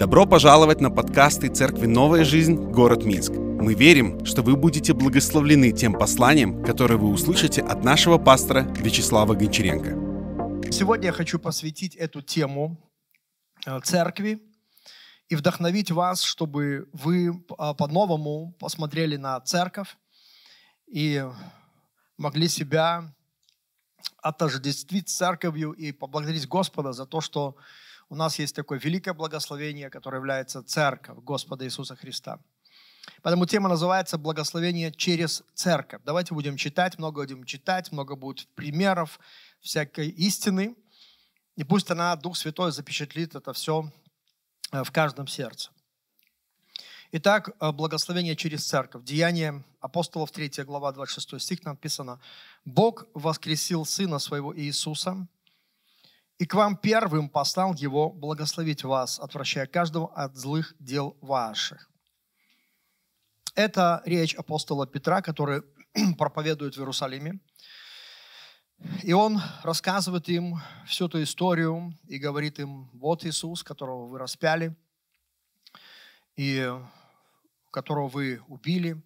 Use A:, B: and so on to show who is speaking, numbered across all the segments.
A: Добро пожаловать на подкасты Церкви «Новая жизнь. Город Минск». Мы верим, что вы будете благословлены тем посланием, которое вы услышите от нашего пастора Вячеслава Гончаренко.
B: Сегодня я хочу посвятить эту тему э, церкви и вдохновить вас, чтобы вы а, по-новому посмотрели на церковь и могли себя отождествить с церковью и поблагодарить Господа за то, что у нас есть такое великое благословение, которое является церковь Господа Иисуса Христа. Поэтому тема называется «Благословение через церковь». Давайте будем читать, много будем читать, много будет примеров всякой истины. И пусть она, Дух Святой, запечатлит это все э, в каждом сердце. Итак, э, благословение через церковь. Деяние апостолов 3 глава 26 стих написано. «Бог воскресил Сына Своего Иисуса, и к вам первым послал Его благословить вас, отвращая каждого от злых дел ваших. Это речь апостола Петра, который проповедует в Иерусалиме. И он рассказывает им всю эту историю и говорит им, вот Иисус, которого вы распяли, и которого вы убили.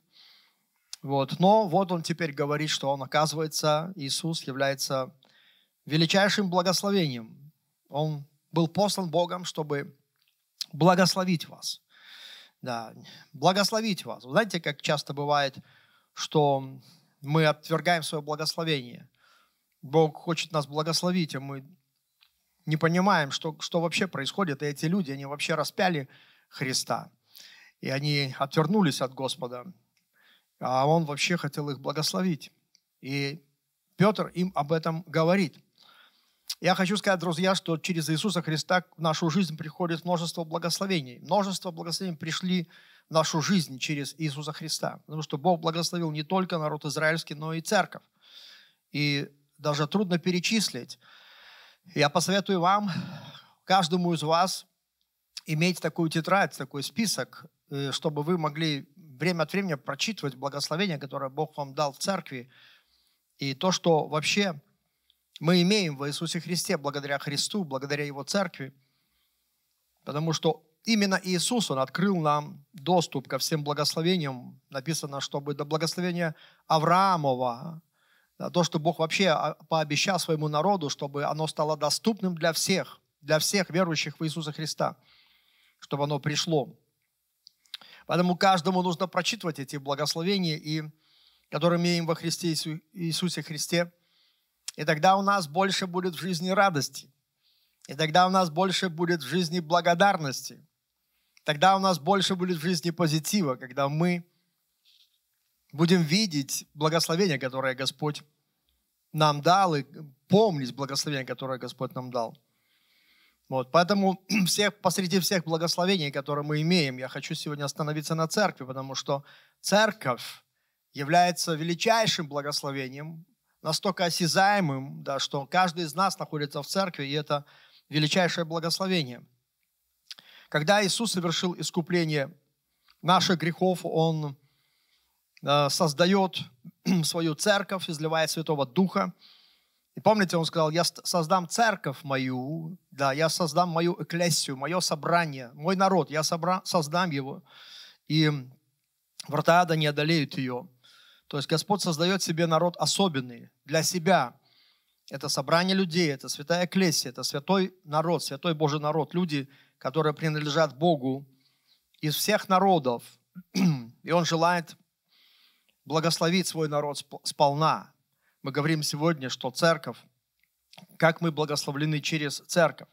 B: Вот. Но вот он теперь говорит, что он, оказывается, Иисус является величайшим благословением. Он был послан Богом, чтобы благословить вас. Да, благословить вас. Вы знаете, как часто бывает, что мы отвергаем свое благословение. Бог хочет нас благословить, а мы не понимаем, что, что вообще происходит. И эти люди, они вообще распяли Христа. И они отвернулись от Господа. А Он вообще хотел их благословить. И Петр им об этом говорит. Я хочу сказать, друзья, что через Иисуса Христа в нашу жизнь приходит множество благословений. Множество благословений пришли в нашу жизнь через Иисуса Христа. Потому что Бог благословил не только народ израильский, но и церковь. И даже трудно перечислить. Я посоветую вам, каждому из вас, иметь такую тетрадь, такой список, э, чтобы вы могли время от времени прочитывать благословения, которое Бог вам дал в церкви, и то, что вообще мы имеем в Иисусе Христе благодаря Христу, благодаря Его церкви, потому что именно Иисус, Он открыл нам доступ ко всем благословениям. Написано, чтобы до благословения Авраамова, то, что Бог вообще а, пообещал своему народу, чтобы оно стало доступным для всех, для всех верующих в Иисуса Христа, чтобы оно пришло. Поэтому каждому нужно прочитывать эти благословения, и, которые имеем во Христе Иисусе Христе – и тогда у нас больше будет в жизни радости. И тогда у нас больше будет в жизни благодарности. Тогда у нас больше будет в жизни позитива, когда мы будем видеть благословение, которое Господь нам дал, и помнить благословение, которое Господь нам дал. Вот, поэтому всех, посреди всех благословений, которые мы имеем, я хочу сегодня остановиться на церкви, потому что церковь является величайшим благословением, настолько осязаемым, да, что каждый из нас находится в церкви, и это величайшее благословение. Когда Иисус совершил искупление наших грехов, Он э, создает свою церковь, изливает Святого Духа. И помните, Он сказал, я создам церковь мою, да, я создам мою эклессию, мое собрание, мой народ, я собра, создам его, и врата ада не одолеют ее. То есть Господь создает себе народ особенный для себя. Это собрание людей, это святая клессия, это святой народ, святой Божий народ, люди, которые принадлежат Богу из всех народов. И Он желает благословить свой народ сполна. Мы говорим сегодня, что церковь, как мы благословлены через церковь.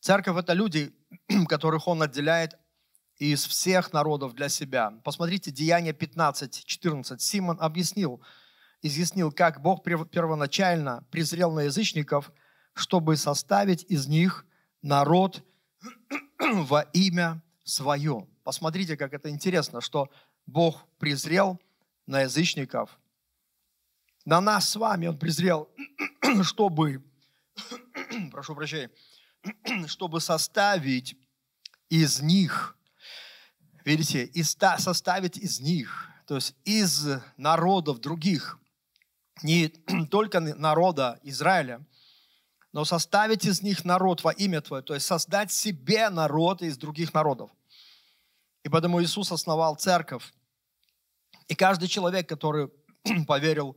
B: Церковь – это люди, которых Он отделяет из всех народов для себя. Посмотрите, Деяние 15, 14. Симон объяснил, изъяснил, как Бог первоначально презрел на язычников, чтобы составить из них народ во имя свое. Посмотрите, как это интересно, что Бог презрел на язычников. На нас с вами Он презрел, чтобы, прошу прощения, чтобы составить из них видите, и составить из них, то есть из народов других, не только народа Израиля, но составить из них народ во имя Твое, то есть создать себе народ из других народов. И потому Иисус основал церковь. И каждый человек, который поверил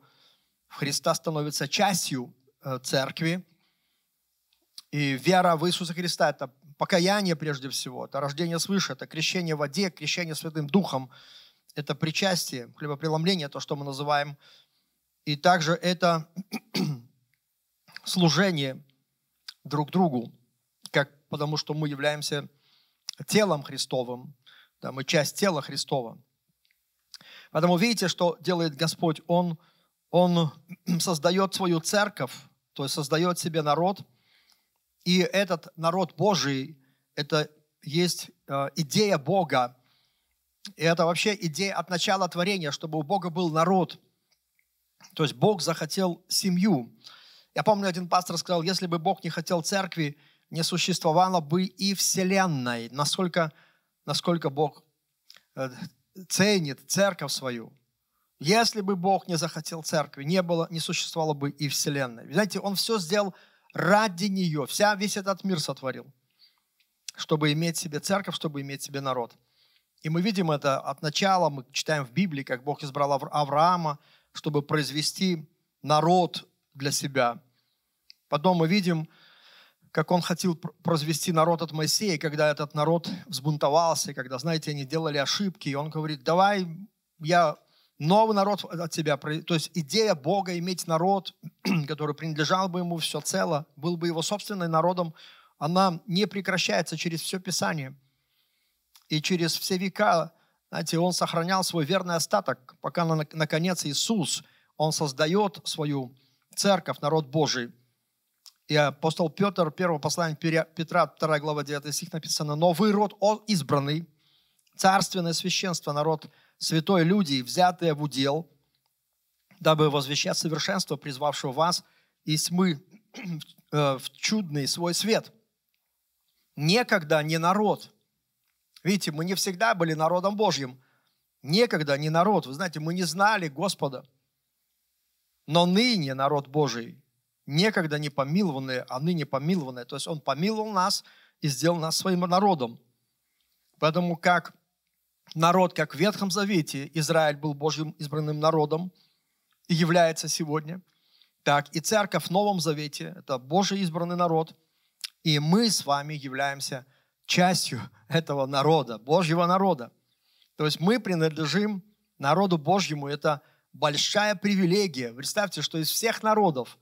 B: в Христа, становится частью э, церкви. И вера в Иисуса Христа – это покаяние прежде всего, это рождение свыше, это крещение в воде, крещение Святым Духом, это причастие, хлебопреломление, то, что мы называем. И также это служение друг другу, как, потому что мы являемся телом Христовым, да, мы часть тела Христова. Поэтому видите, что делает Господь? Он, он создает свою церковь, то есть создает себе народ, и этот народ Божий, это есть э, идея Бога, и это вообще идея от начала творения, чтобы у Бога был народ. То есть Бог захотел семью. Я помню, один пастор сказал, если бы Бог не хотел церкви, не существовало бы и вселенной. Насколько, насколько Бог э, ценит церковь свою. Если бы Бог не захотел церкви, не, было, не существовало бы и вселенной. Знаете, Он все сделал ради нее. Вся, весь этот мир сотворил, чтобы иметь себе церковь, чтобы иметь себе народ. И мы видим это от начала, мы читаем в Библии, как Бог избрал Авраама, чтобы произвести народ для себя. Потом мы видим, как он хотел произвести народ от Моисея, когда этот народ взбунтовался, когда, знаете, они делали ошибки, и он говорит, давай я новый народ от тебя. То есть идея Бога иметь народ, который принадлежал бы ему все цело, был бы его собственным народом, она не прекращается через все Писание. И через все века, знаете, он сохранял свой верный остаток, пока, наконец, Иисус, он создает свою церковь, народ Божий. И апостол Петр, первое послание Петра, 2 глава, 9 стих написано, «Но вы род избранный, царственное священство, народ святой люди, взятые в удел, дабы возвещать совершенство, призвавшего вас из тьмы э, в чудный свой свет». Некогда не народ. Видите, мы не всегда были народом Божьим. Некогда не народ. Вы знаете, мы не знали Господа – но ныне народ Божий, некогда не помилованные, а ныне помилованные. То есть Он помиловал нас и сделал нас своим народом. Поэтому как народ, как в Ветхом Завете Израиль был Божьим избранным народом и является сегодня, так и церковь в Новом Завете – это Божий избранный народ, и мы с вами являемся частью этого народа, Божьего народа. То есть мы принадлежим народу Божьему, это – большая привилегия. Представьте, что из всех народов,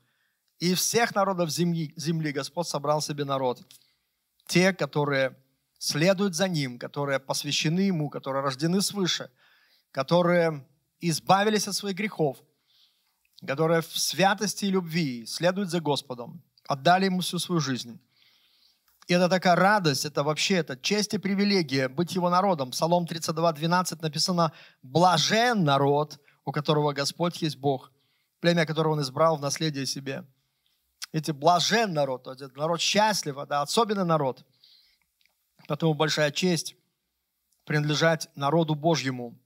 B: из всех народов земли, земли Господь собрал себе народ. Те, которые следуют за Ним, которые посвящены Ему, которые рождены свыше, которые избавились от своих грехов, которые в святости и любви следуют за Господом, отдали Ему всю свою жизнь. И это такая радость, это вообще это честь и привилегия быть Его народом. Псалом 32, 12 написано «Блажен народ, у которого Господь есть Бог, племя, которого Он избрал в наследие себе. Эти блажен народ, то есть народ счастлив, это особенный народ. Поэтому большая честь принадлежать народу Божьему.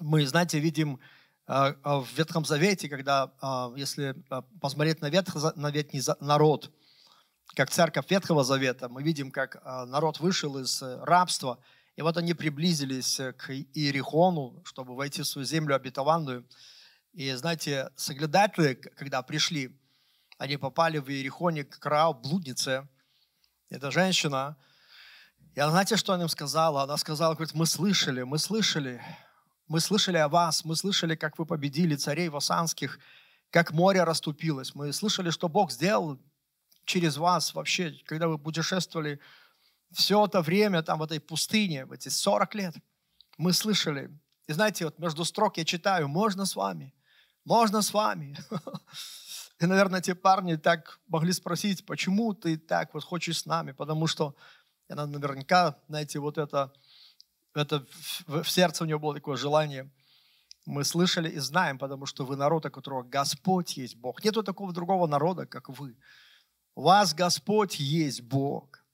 B: Мы, знаете, видим э, э, в Ветхом Завете, когда, э, если посмотреть на, ветх, на ветний народ, как церковь Ветхого Завета, мы видим, как народ вышел из рабства – и вот они приблизились к Иерихону, чтобы войти в свою землю обетованную. И знаете, соглядатели, когда пришли, они попали в Иерихоне к Рау, блуднице. Эта женщина. И она, знаете, что она им сказала? Она сказала, говорит, мы слышали, мы слышали, мы слышали о вас, мы слышали, как вы победили царей васанских, как море расступилось. Мы слышали, что Бог сделал через вас вообще, когда вы путешествовали все это время там в этой пустыне, в эти 40 лет, мы слышали. И знаете, вот между строк я читаю, можно с вами, можно с вами. И, наверное, те парни так могли спросить, почему ты так вот хочешь с нами, потому что она наверняка, знаете, вот это, это в, в сердце у него было такое желание. Мы слышали и знаем, потому что вы народ, у которого Господь есть Бог. Нету такого другого народа, как вы. У вас Господь есть Бог.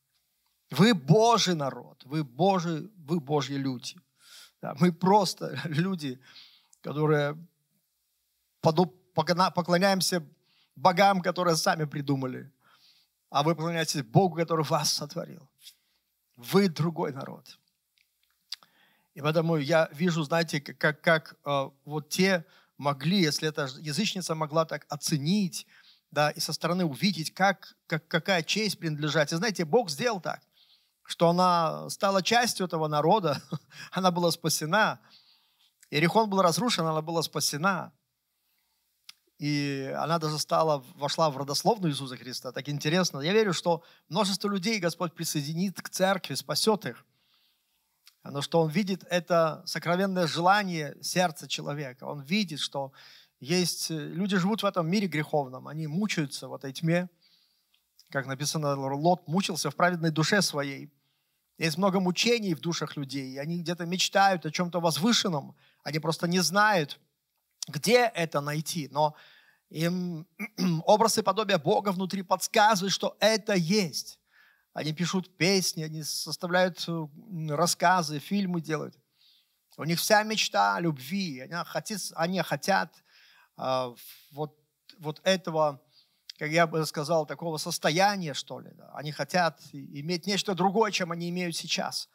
B: Вы Божий народ, вы, Божий, вы Божьи люди. Да, мы просто люди, которые поклоняемся богам, которые сами придумали. а вы поклоняетесь Богу, который вас сотворил. Вы другой народ. И поэтому я вижу, знаете, как, как, э, вот те могли, если эта язычница могла так оценить, да, и со стороны увидеть, как, как, какая честь принадлежать. И знаете, Бог сделал так, что она стала частью этого народа, она была спасена. Иерихон был разрушен, она была спасена. И она даже стала, вошла в родословную Иисуса Христа. Так интересно. Я верю, что множество людей Господь присоединит к церкви, спасет их. Но что Он видит это сокровенное желание сердца человека. Он видит, что есть люди живут в этом мире греховном, они мучаются в этой тьме. Как написано, Лот мучился в праведной душе своей. Есть много мучений в душах людей. Они где-то мечтают о чем-то возвышенном. Они просто не знают, где это найти. Но им образ и подобие Бога внутри подсказывают, что это есть. Они пишут песни, они составляют э, рассказы, фильмы делают. У них вся мечта любви. Они хотят, они хотят э, вот, вот этого, как я бы сказал, такого состояния, что ли. Да. Они хотят иметь нечто другое, чем они имеют сейчас.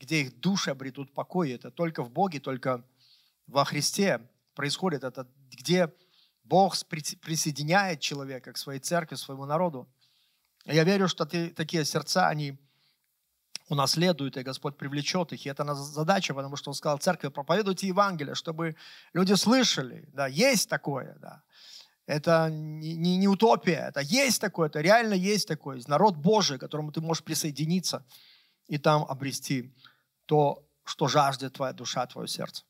B: Где их души обретут покой. Это только в Боге, только во Христе происходит. Это где Бог присоединяет человека к своей церкви, своему народу. Я верю, что ты, такие сердца, они унаследуют, и Господь привлечет их. И это наша задача, потому что Он сказал церкви, проповедуйте Евангелие, чтобы люди слышали. Да, есть такое, да. Это не, не, не утопия, это есть такое, это реально есть такое. Народ Божий, к которому ты можешь присоединиться и там обрести то, что жаждет твоя душа, твое сердце.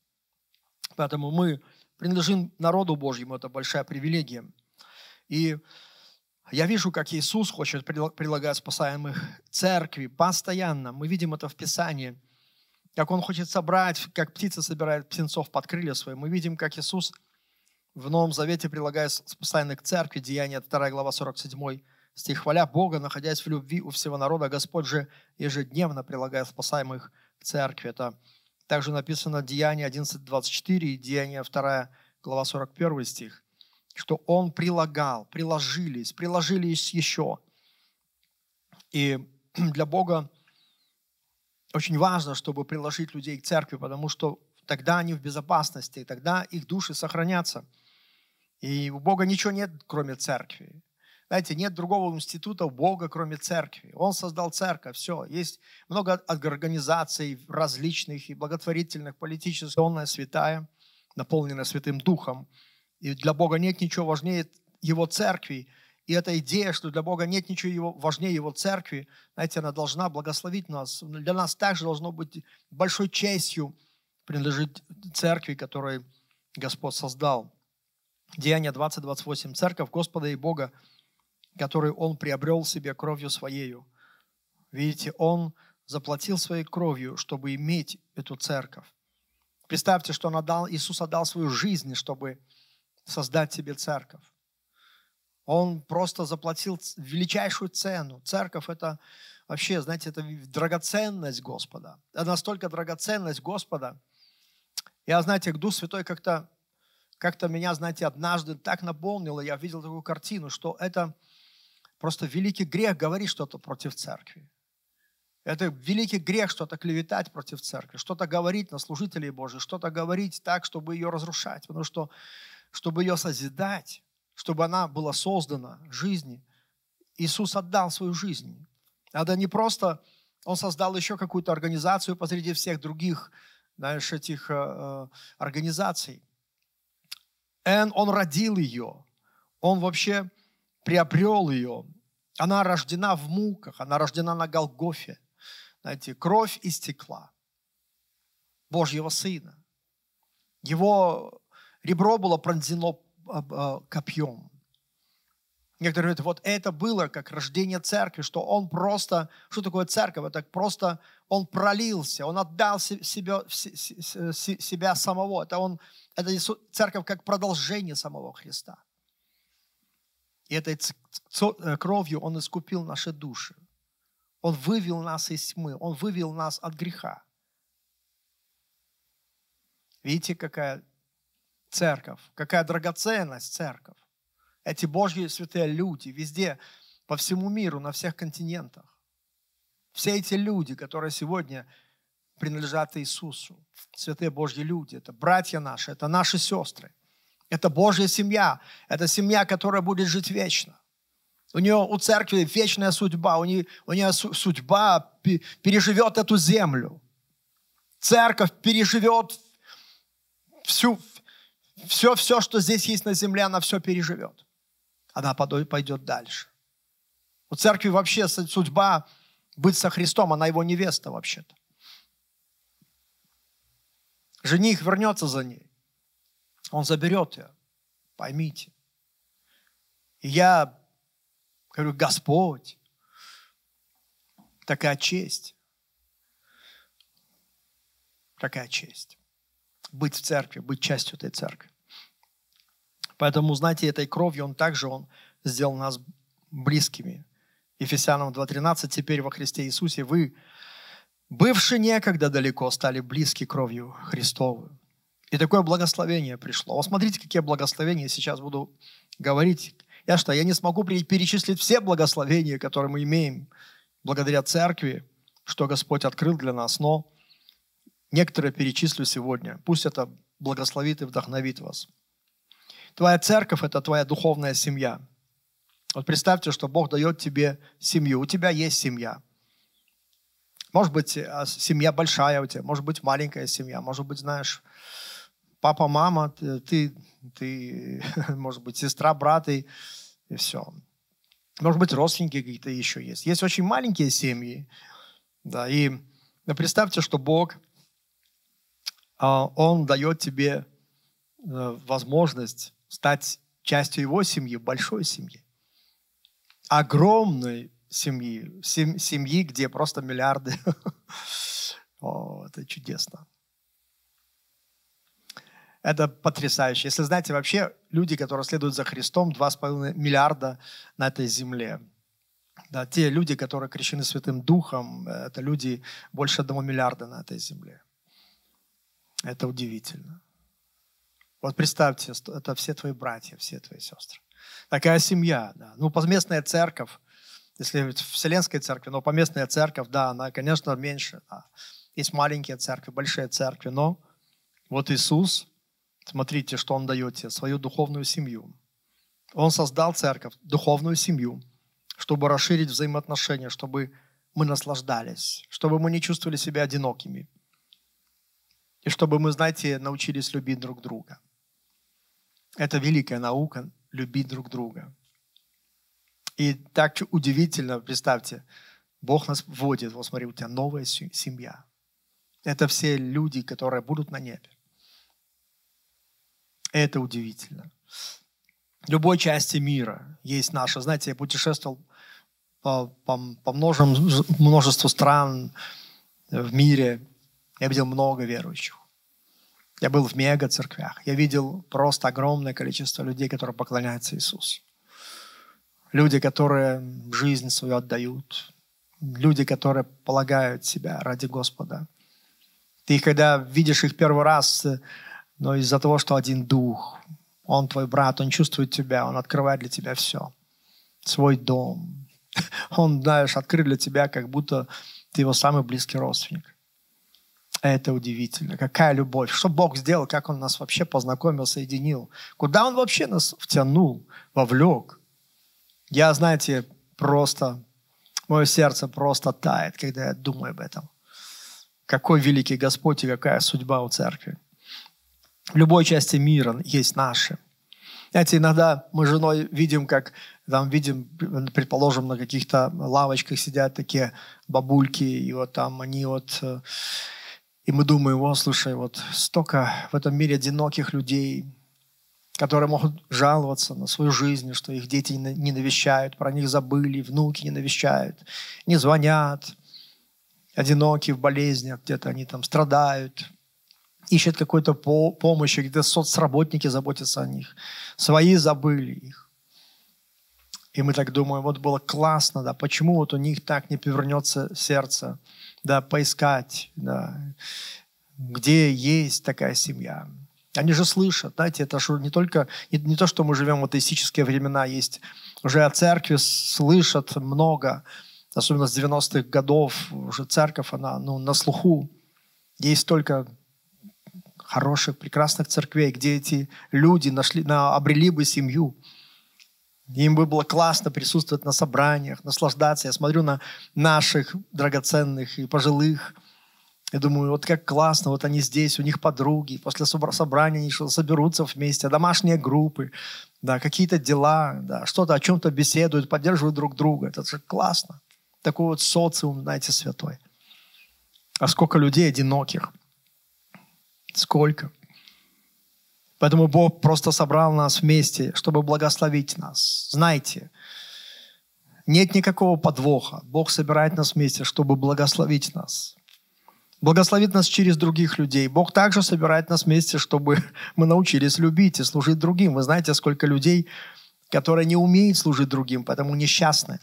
B: Поэтому мы принадлежим народу Божьему, это большая привилегия. И я вижу, как Иисус хочет прилагать спасаемых церкви постоянно. Мы видим это в Писании. Как Он хочет собрать, как птица собирает птенцов под крылья свои. Мы видим, как Иисус в Новом Завете прилагает спасаемых церкви. Деяния 2 глава 47 стих. «Хваля Бога, находясь в любви у всего народа, Господь же ежедневно прилагает спасаемых к церкви». Это также написано Деяния 11.24 и Деяния 2 глава 41 стих что он прилагал, приложились, приложились еще. И для Бога очень важно, чтобы приложить людей к церкви, потому что тогда они в безопасности, тогда их души сохранятся. И у Бога ничего нет, кроме церкви. Знаете, нет другого института Бога, кроме церкви. Он создал церковь, все. Есть много организаций различных и благотворительных, политических. Он святая, наполненная Святым Духом. И для Бога нет ничего важнее Его церкви. И эта идея, что для Бога нет ничего его, важнее Его церкви, знаете, она должна благословить нас. Для нас также должно быть большой честью принадлежить церкви, которую Господь создал. Деяние 20-28. Церковь Господа и Бога, которую Он приобрел себе кровью Своею. Видите, Он заплатил своей кровью, чтобы иметь эту церковь. Представьте, что он отдал, Иисус отдал свою жизнь, чтобы создать себе церковь. Он просто заплатил величайшую цену. Церковь – это вообще, знаете, это драгоценность Господа. Это настолько драгоценность Господа. Я, знаете, Дух Святой как-то как меня, знаете, однажды так наполнило, я видел такую картину, что это просто великий грех говорить что-то против церкви. Это великий грех что-то клеветать против церкви, что-то говорить на служителей Божьих, что-то говорить так, чтобы ее разрушать. Потому что чтобы ее созидать, чтобы она была создана жизни, Иисус отдал свою жизнь. Это не просто Он создал еще какую-то организацию посреди всех других знаешь, этих э, э организаций. И он родил ее. Он вообще приобрел ее. Она рождена в муках, она рождена на Голгофе. Знаете, кровь истекла Божьего Сына. Его ребро было пронзено а, а, копьем. Некоторые говорят, вот это было как рождение церкви, что он просто, что такое церковь? Это просто он пролился, он отдал себя, себя самого. Это, он, это церковь как продолжение самого Христа. И этой э, кровью он искупил наши души. Он вывел нас из тьмы, он вывел нас от греха. Видите, какая церковь, какая драгоценность церковь. Эти Божьи святые люди везде по всему миру, на всех континентах. Все эти люди, которые сегодня принадлежат Иисусу, святые Божьи люди, это братья наши, это наши сестры, это Божья семья, это семья, которая будет жить вечно. У нее, у церкви вечная судьба, у нее, у нее судьба переживет эту землю. Церковь переживет всю, все, все, что здесь есть на земле, она все переживет. Она пойдет дальше. У церкви вообще судьба быть со Христом, она его невеста вообще-то. Жених вернется за ней. Он заберет ее. Поймите. И я говорю, Господь, такая честь. Такая честь. Быть в церкви, быть частью этой церкви. Поэтому, знаете, этой кровью Он также Он сделал нас близкими. Ефесянам 2.13, теперь во Христе Иисусе вы, бывшие некогда далеко, стали близки кровью Христовую. И такое благословение пришло. Вот смотрите, какие благословения сейчас буду говорить. Я что, я не смогу перечислить все благословения, которые мы имеем благодаря церкви, что Господь открыл для нас, но некоторые перечислю сегодня. Пусть это благословит и вдохновит вас. Твоя церковь – это твоя духовная семья – вот представьте, что Бог дает тебе семью. У тебя есть семья. Может быть, а, семья большая у тебя, может быть, маленькая семья, может быть, знаешь, папа, мама, ты, ты может быть, сестра, брат и, и все. Может быть, родственники какие-то еще есть. Есть очень маленькие семьи. Да, и представьте, что Бог, а, Он дает тебе э, возможность стать частью Его семьи, большой семьи огромной семьи, сем, семьи, где просто миллиарды. О, это чудесно. Это потрясающе. Если знаете, вообще люди, которые следуют за Христом, 2,5 миллиарда на этой земле. Да, те люди, которые крещены Святым Духом, это люди больше одного миллиарда на этой земле. Это удивительно. Вот представьте, это все твои братья, все твои сестры. Такая семья, да. Ну, поместная церковь, если вселенская церковь, но поместная церковь, да, она, конечно, меньше. Да. Есть маленькие церкви, большие церкви, но вот Иисус, смотрите, что Он дает тебе, свою духовную семью. Он создал церковь, духовную семью, чтобы расширить взаимоотношения, чтобы мы наслаждались, чтобы мы не чувствовали себя одинокими. И чтобы мы, знаете, научились любить друг друга. Это великая наука, любить друг друга. И так удивительно, представьте, Бог нас вводит, вот смотри, у тебя новая семья. Это все люди, которые будут на небе. Это удивительно. В любой части мира есть наша. Знаете, я путешествовал по, по, по множеству стран в мире. Я видел много верующих. Я был в мега-церквях. Я видел просто огромное количество людей, которые поклоняются Иисусу. Люди, которые жизнь свою отдают. Люди, которые полагают себя ради Господа. Ты, когда видишь их первый раз, но из-за того, что один дух, он твой брат, он чувствует тебя, он открывает для тебя все. Свой дом. Он, знаешь, открыт для тебя, как будто ты его самый близкий родственник. Это удивительно. Какая любовь. Что Бог сделал, как Он нас вообще познакомил, соединил. Куда Он вообще нас втянул, вовлек. Я, знаете, просто, мое сердце просто тает, когда я думаю об этом. Какой великий Господь и какая судьба у церкви. В любой части мира есть наши. Знаете, иногда мы с женой видим, как там видим, предположим, на каких-то лавочках сидят такие бабульки, и вот там они вот э, и мы думаем, о, слушай, вот столько в этом мире одиноких людей, которые могут жаловаться на свою жизнь, что их дети не навещают, про них забыли, внуки не навещают, не звонят, одиноки в болезнях, где-то они там страдают, ищут какой-то по помощи, где соцработники заботятся о них, свои забыли их. И мы так думаем, вот было классно, да, почему вот у них так не повернется сердце, да, поискать, да, где есть такая семья. Они же слышат, знаете, это же не только, не, не то, что мы живем в атеистические времена, есть уже о церкви слышат много, особенно с 90-х годов, уже церковь, она ну, на слуху. Есть только хороших, прекрасных церквей, где эти люди нашли, на, обрели бы семью. Им бы было классно присутствовать на собраниях, наслаждаться. Я смотрю на наших драгоценных и пожилых. Я думаю, вот как классно, вот они здесь, у них подруги. После собрания они соберутся вместе, домашние группы, да, какие-то дела, да, что-то о чем-то беседуют, поддерживают друг друга. Это же классно. Такой вот социум, знаете, святой. А сколько людей одиноких. Сколько. Поэтому Бог просто собрал нас вместе, чтобы благословить нас. Знайте, нет никакого подвоха. Бог собирает нас вместе, чтобы благословить нас. Благословит нас через других людей. Бог также собирает нас вместе, чтобы мы научились любить и служить другим. Вы знаете, сколько людей, которые не умеют служить другим, поэтому несчастны.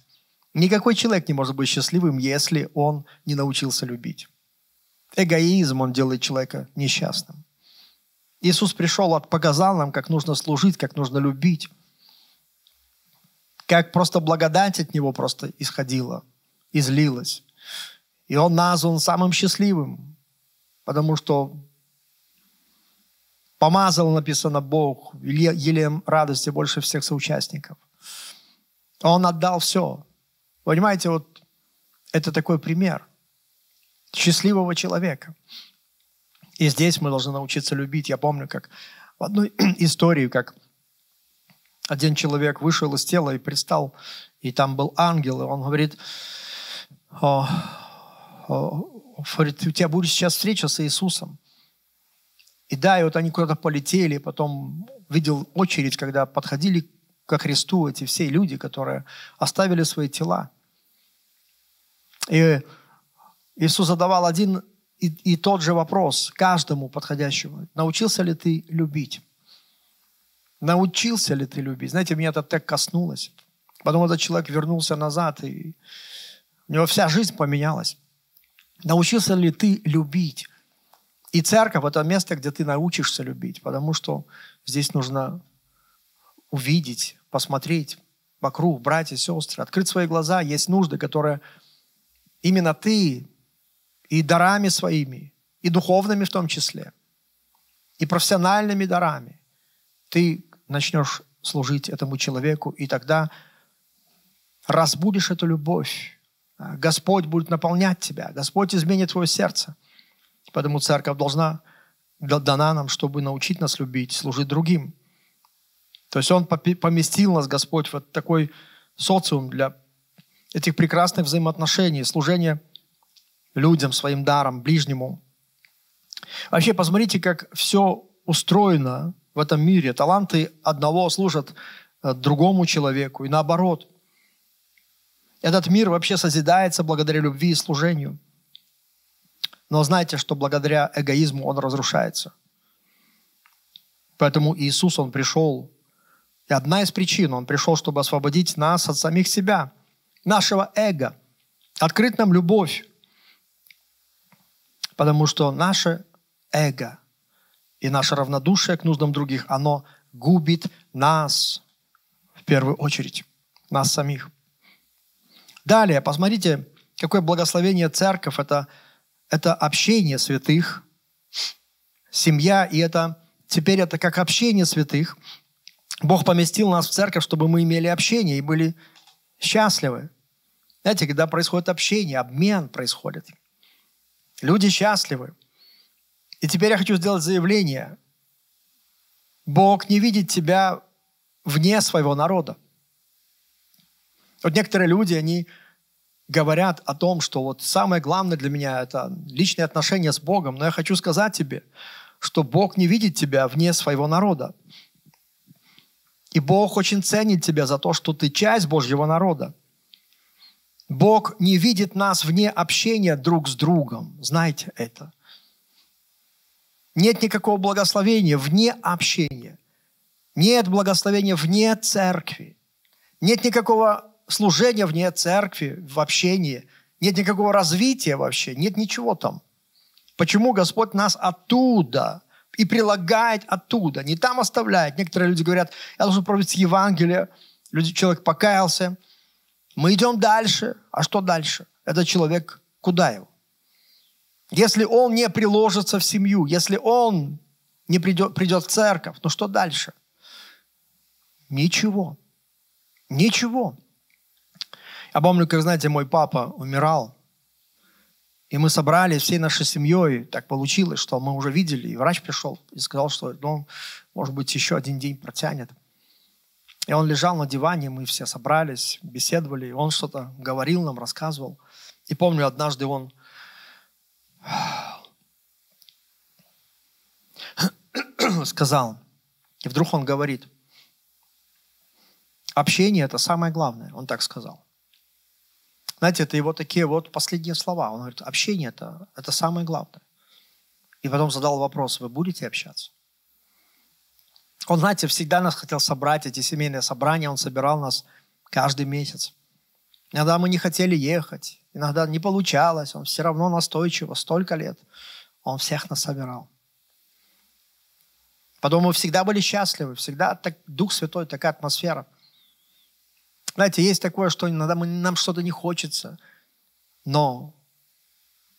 B: Никакой человек не может быть счастливым, если он не научился любить. Эгоизм, он делает человека несчастным. Иисус пришел, показал нам, как нужно служить, как нужно любить. Как просто благодать от Него просто исходила, излилась. И Он назван самым счастливым, потому что помазал, написано, Бог, елеем радости больше всех соучастников. Он отдал все. Понимаете, вот это такой пример счастливого человека. И здесь мы должны научиться любить. Я помню, как в одной истории, как один человек вышел из тела и предстал, и там был ангел, и он говорит, о, о, говорит, у тебя будет сейчас встреча с Иисусом. И да, и вот они куда-то полетели, потом видел очередь, когда подходили ко Христу эти все люди, которые оставили свои тела. И Иисус задавал один и, и тот же вопрос каждому подходящему. Научился ли ты любить? Научился ли ты любить? Знаете, меня это так коснулось. Потом этот человек вернулся назад, и у него вся жизнь поменялась. Научился ли ты любить? И церковь – это место, где ты научишься любить, потому что здесь нужно увидеть, посмотреть вокруг, братья, сестры, открыть свои глаза. Есть нужды, которые именно ты и дарами своими, и духовными в том числе, и профессиональными дарами, ты начнешь служить этому человеку, и тогда разбудишь эту любовь. Господь будет наполнять тебя, Господь изменит твое сердце. Поэтому церковь должна дана нам, чтобы научить нас любить, служить другим. То есть Он поместил нас, Господь, в такой социум для этих прекрасных взаимоотношений, служения – людям, своим даром, ближнему. Вообще, посмотрите, как все устроено в этом мире. Таланты одного служат э, другому человеку и наоборот. Этот мир вообще созидается благодаря любви и служению. Но знайте, что благодаря эгоизму он разрушается. Поэтому Иисус, Он пришел, и одна из причин, Он пришел, чтобы освободить нас от самих себя, нашего эго, открыть нам любовь, Потому что наше эго и наше равнодушие к нуждам других, оно губит нас в первую очередь, нас самих. Далее, посмотрите, какое благословение церковь. Это, это общение святых, семья, и это теперь это как общение святых. Бог поместил нас в церковь, чтобы мы имели общение и были счастливы. Знаете, когда происходит общение, обмен происходит – Люди счастливы. И теперь я хочу сделать заявление. Бог не видит тебя вне своего народа. Вот некоторые люди, они говорят о том, что вот самое главное для меня – это личные отношения с Богом. Но я хочу сказать тебе, что Бог не видит тебя вне своего народа. И Бог очень ценит тебя за то, что ты часть Божьего народа. Бог не видит нас вне общения друг с другом. Знаете это. Нет никакого благословения вне общения. Нет благословения вне церкви. Нет никакого служения вне церкви, в общении. Нет никакого развития вообще. Нет ничего там. Почему Господь нас оттуда и прилагает оттуда, не там оставляет. Некоторые люди говорят, я должен провести Евангелие. Люди, человек покаялся. Мы идем дальше. А что дальше? Этот человек куда его? Если он не приложится в семью, если он не придет, придет в церковь, ну что дальше? Ничего. Ничего. Я помню, как, знаете, мой папа умирал, и мы собрались всей нашей семьей. Так получилось, что мы уже видели, и врач пришел и сказал, что ну, может быть еще один день протянет. И он лежал на диване, мы все собрались, беседовали, и он что-то говорил нам, рассказывал. И помню, однажды он сказал, и вдруг он говорит, общение – это самое главное, он так сказал. Знаете, это его такие вот последние слова. Он говорит, общение это, – это самое главное. И потом задал вопрос, вы будете общаться? Он, знаете, всегда нас хотел собрать, эти семейные собрания, он собирал нас каждый месяц. Иногда мы не хотели ехать, иногда не получалось, он все равно настойчиво, столько лет он всех нас собирал. Потом мы всегда были счастливы, всегда так, Дух Святой, такая атмосфера. Знаете, есть такое, что иногда мы, нам что-то не хочется, но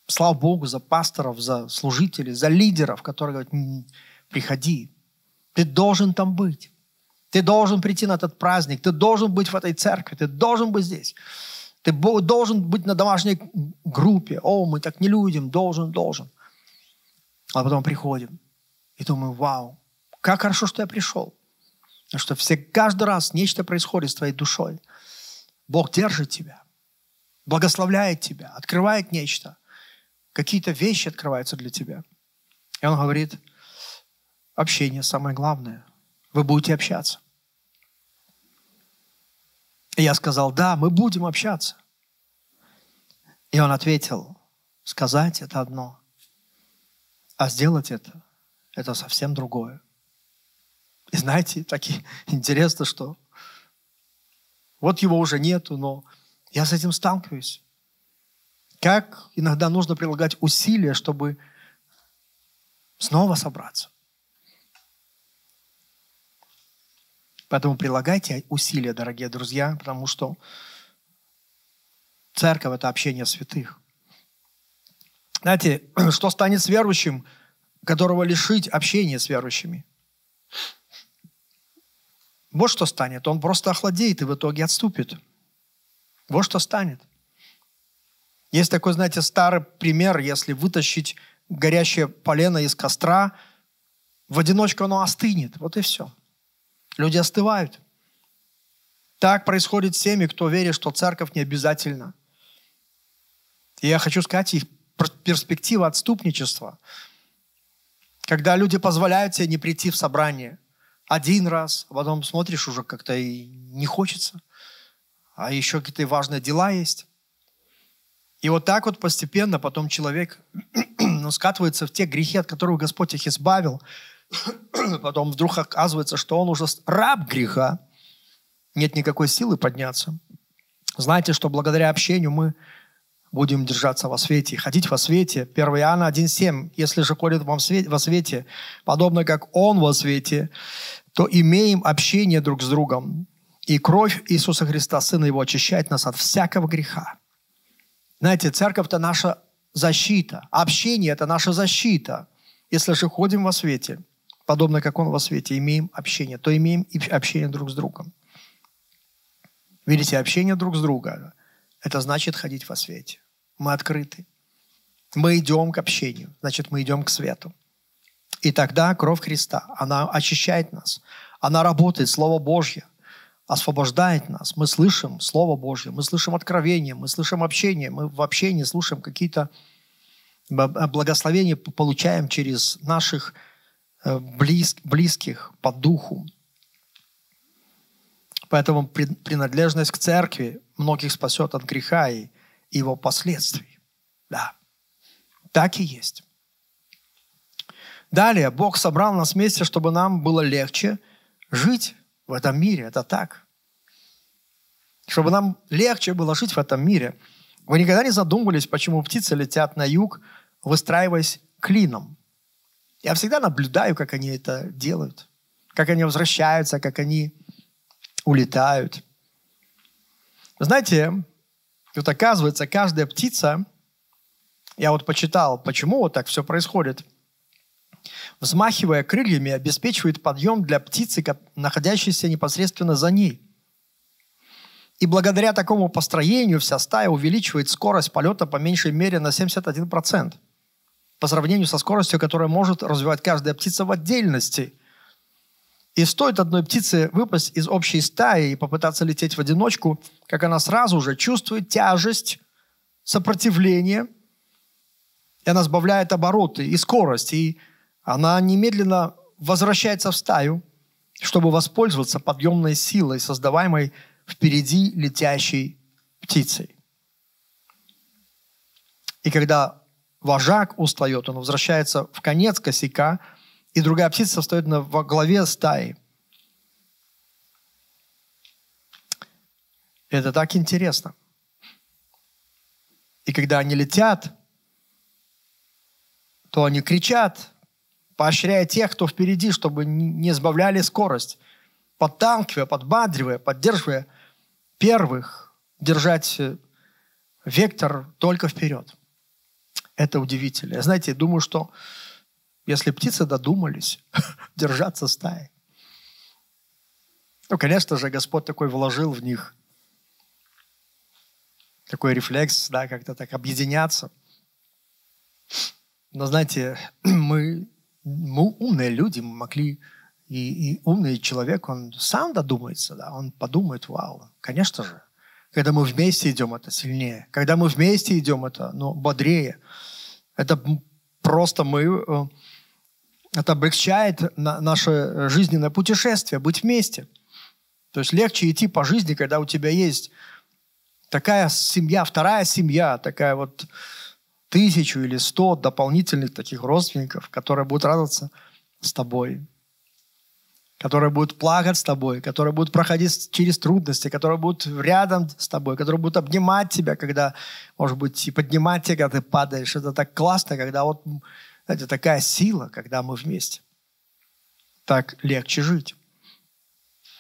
B: слава Богу за пасторов, за служителей, за лидеров, которые говорят, приходи, ты должен там быть. Ты должен прийти на этот праздник, ты должен быть в этой церкви, ты должен быть здесь. Ты должен быть на домашней группе. О, мы так не людям, должен, должен. А потом приходим и думаем, вау, как хорошо, что я пришел. Потому что все, каждый раз нечто происходит с твоей душой. Бог держит тебя, благословляет тебя, открывает нечто. Какие-то вещи открываются для тебя. И он говорит, общение самое главное. Вы будете общаться. И я сказал, да, мы будем общаться. И он ответил, сказать это одно, а сделать это, это совсем другое. И знаете, так интересно, что вот его уже нету, но я с этим сталкиваюсь. Как иногда нужно прилагать усилия, чтобы снова собраться. Поэтому прилагайте усилия, дорогие друзья, потому что церковь – это общение святых. Знаете, что станет с верующим, которого лишить общения с верующими? Вот что станет. Он просто охладеет и в итоге отступит. Вот что станет. Есть такой, знаете, старый пример, если вытащить горящее полено из костра, в одиночку оно остынет. Вот и все. Люди остывают. Так происходит с теми, кто верит, что церковь не обязательно. И я хочу сказать, их перспектива отступничества, когда люди позволяют себе не прийти в собрание – один раз, а потом смотришь, уже как-то и не хочется. А еще какие-то важные дела есть. И вот так вот постепенно потом человек ну, скатывается в те грехи, от которых Господь их избавил. потом вдруг оказывается, что он уже раб греха. Нет никакой силы подняться. Знаете, что благодаря общению мы будем держаться во свете, ходить во свете. 1 Иоанна 1,7. Если же ходит вам во свете, подобно как Он во свете, то имеем общение друг с другом. И кровь Иисуса Христа, Сына Его, очищает нас от всякого греха. Знаете, церковь – это наша защита. Общение – это наша защита. Если же ходим во свете, подобно как Он во свете, имеем общение, то имеем и общение друг с другом. Видите, общение друг с другом – это значит ходить во свете мы открыты. Мы идем к общению, значит, мы идем к свету. И тогда кровь Христа, она очищает нас. Она работает, Слово Божье освобождает нас. Мы слышим Слово Божье, мы слышим откровение, мы слышим общение, мы в общении слушаем какие-то благословения, получаем через наших э, близких по духу. Поэтому принадлежность к церкви многих спасет от греха и его последствий. Да, так и есть. Далее, Бог собрал нас вместе, чтобы нам было легче жить в этом мире. Это так. Чтобы нам легче было жить в этом мире. Вы никогда не задумывались, почему птицы летят на юг, выстраиваясь клином? Я всегда наблюдаю, как они это делают, как они возвращаются, как они улетают. Знаете, вот оказывается, каждая птица, я вот почитал, почему вот так все происходит, взмахивая крыльями, обеспечивает подъем для птицы, находящейся непосредственно за ней. И благодаря такому построению вся стая увеличивает скорость полета по меньшей мере на 71% по сравнению со скоростью, которую может развивать каждая птица в отдельности. И стоит одной птице выпасть из общей стаи и попытаться лететь в одиночку, как она сразу же чувствует тяжесть, сопротивление, и она сбавляет обороты и скорость, и она немедленно возвращается в стаю, чтобы воспользоваться подъемной силой, создаваемой впереди летящей птицей. И когда вожак устает, он возвращается в конец косяка, и другая птица стоит на, во главе стаи. Это так интересно. И когда они летят, то они кричат, поощряя тех, кто впереди, чтобы не сбавляли скорость, подталкивая, подбадривая, поддерживая первых, держать э, вектор только вперед. Это удивительно. Я, знаете, думаю, что если птицы додумались держаться стаи, ну, конечно же, Господь такой вложил в них такой рефлекс, да, как-то так объединяться. Но, знаете, мы, мы умные люди, мы могли, и, и умный человек, он сам додумается, да, он подумает, вау, конечно же, когда мы вместе идем, это сильнее. Когда мы вместе идем, это ну, бодрее. Это просто мы... Э, это облегчает наше жизненное путешествие, быть вместе. То есть легче идти по жизни, когда у тебя есть такая семья, вторая семья, такая вот тысячу или сто дополнительных таких родственников, которые будут радоваться с тобой, которые будут плакать с тобой, которые будут проходить через трудности, которые будут рядом с тобой, которые будут обнимать тебя, когда, может быть, и поднимать тебя, когда ты падаешь. Это так классно, когда вот, это такая сила, когда мы вместе. Так легче жить.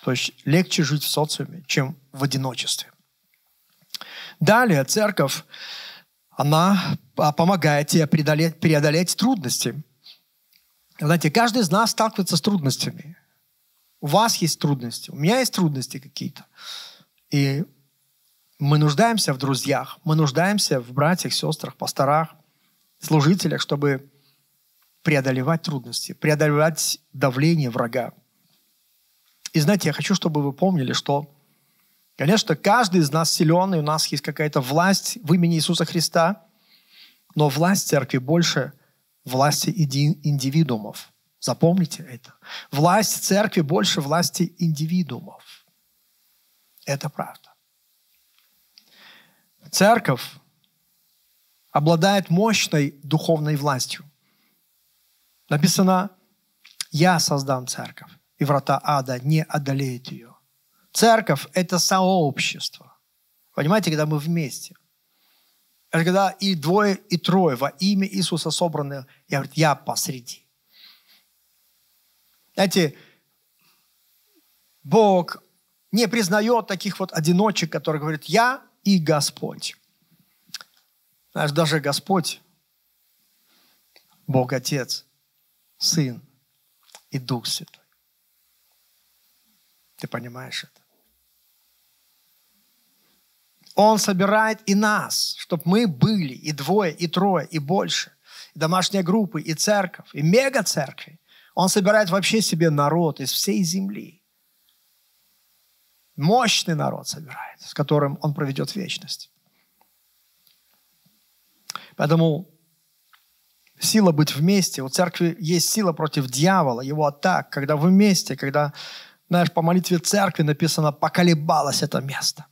B: То есть легче жить в социуме, чем в одиночестве. Далее церковь, она помогает тебе преодолеть, преодолеть трудности. Знаете, каждый из нас сталкивается с трудностями. У вас есть трудности, у меня есть трудности какие-то. И мы нуждаемся в друзьях, мы нуждаемся в братьях, сестрах, пасторах, служителях, чтобы преодолевать трудности, преодолевать давление врага. И знаете, я хочу, чтобы вы помнили, что, конечно, каждый из нас силен, и у нас есть какая-то власть в имени Иисуса Христа, но власть церкви больше власти индивидуумов. Запомните это. Власть церкви больше власти индивидуумов. Это правда. Церковь обладает мощной духовной властью. Написано, я создам церковь, и врата ада не одолеют ее. Церковь – это сообщество. Понимаете, когда мы вместе. Это когда и двое, и трое во имя Иисуса собраны, я говорю, я посреди. Знаете, Бог не признает таких вот одиночек, которые говорят «я и Господь». Знаешь, даже Господь, Бог Отец, Сын и Дух Святой. Ты понимаешь это? Он собирает и нас, чтобы мы были и двое, и трое, и больше. И домашние группы, и церковь, и мега-церкви. Он собирает вообще себе народ из всей земли. Мощный народ собирает, с которым он проведет вечность. Поэтому сила быть вместе. У церкви есть сила против дьявола, его атак. Когда вы вместе, когда, знаешь, по молитве церкви написано «поколебалось это место».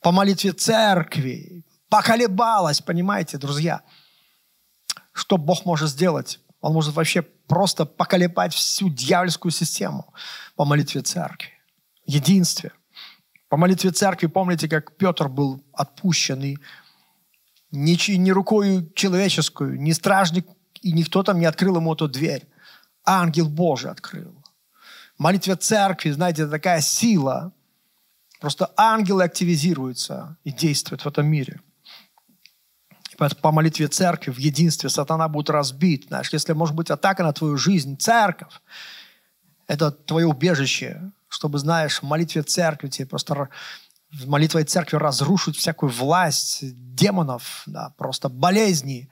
B: По молитве церкви поколебалось, понимаете, друзья. Что Бог может сделать? Он может вообще просто поколебать всю дьявольскую систему по молитве церкви. Единстве. По молитве церкви, помните, как Петр был отпущен, и ни, ни рукой человеческую, ни стражник и никто там не открыл ему эту дверь. Ангел Божий открыл. В молитве церкви, знаете, такая сила. Просто ангелы активизируются и действуют в этом мире. И по молитве церкви в единстве сатана будет разбит. Знаешь, если может быть атака на твою жизнь, церковь, это твое убежище, чтобы, знаешь, в молитве церкви тебе просто молитвой церкви разрушить всякую власть демонов, да, просто болезни,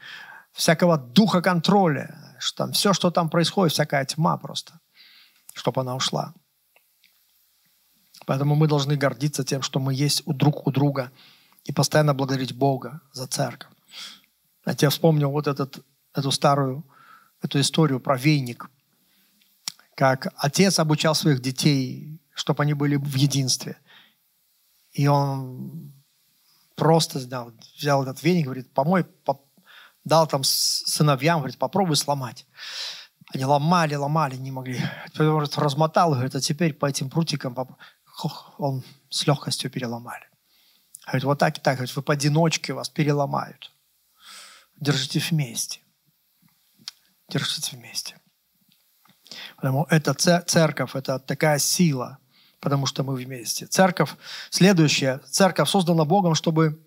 B: всякого духа контроля, что там, все, что там происходит, всякая тьма просто, чтобы она ушла. Поэтому мы должны гордиться тем, что мы есть у друг у друга и постоянно благодарить Бога за церковь. Знаете, я вспомнил вот этот, эту старую эту историю про вейник, как отец обучал своих детей, чтобы они были в единстве – и он просто взял, взял этот веник, говорит, помой, по, дал там сыновьям, говорит, попробуй сломать. Они ломали, ломали, не могли. Потом говорит, размотал, говорит, а теперь по этим прутикам он с легкостью переломали. Говорит, вот так и так, говорит, вы поодиночке вас переломают. Держите вместе. Держите вместе. Потому это церковь, это такая сила – потому что мы вместе. Церковь, следующая, церковь создана Богом, чтобы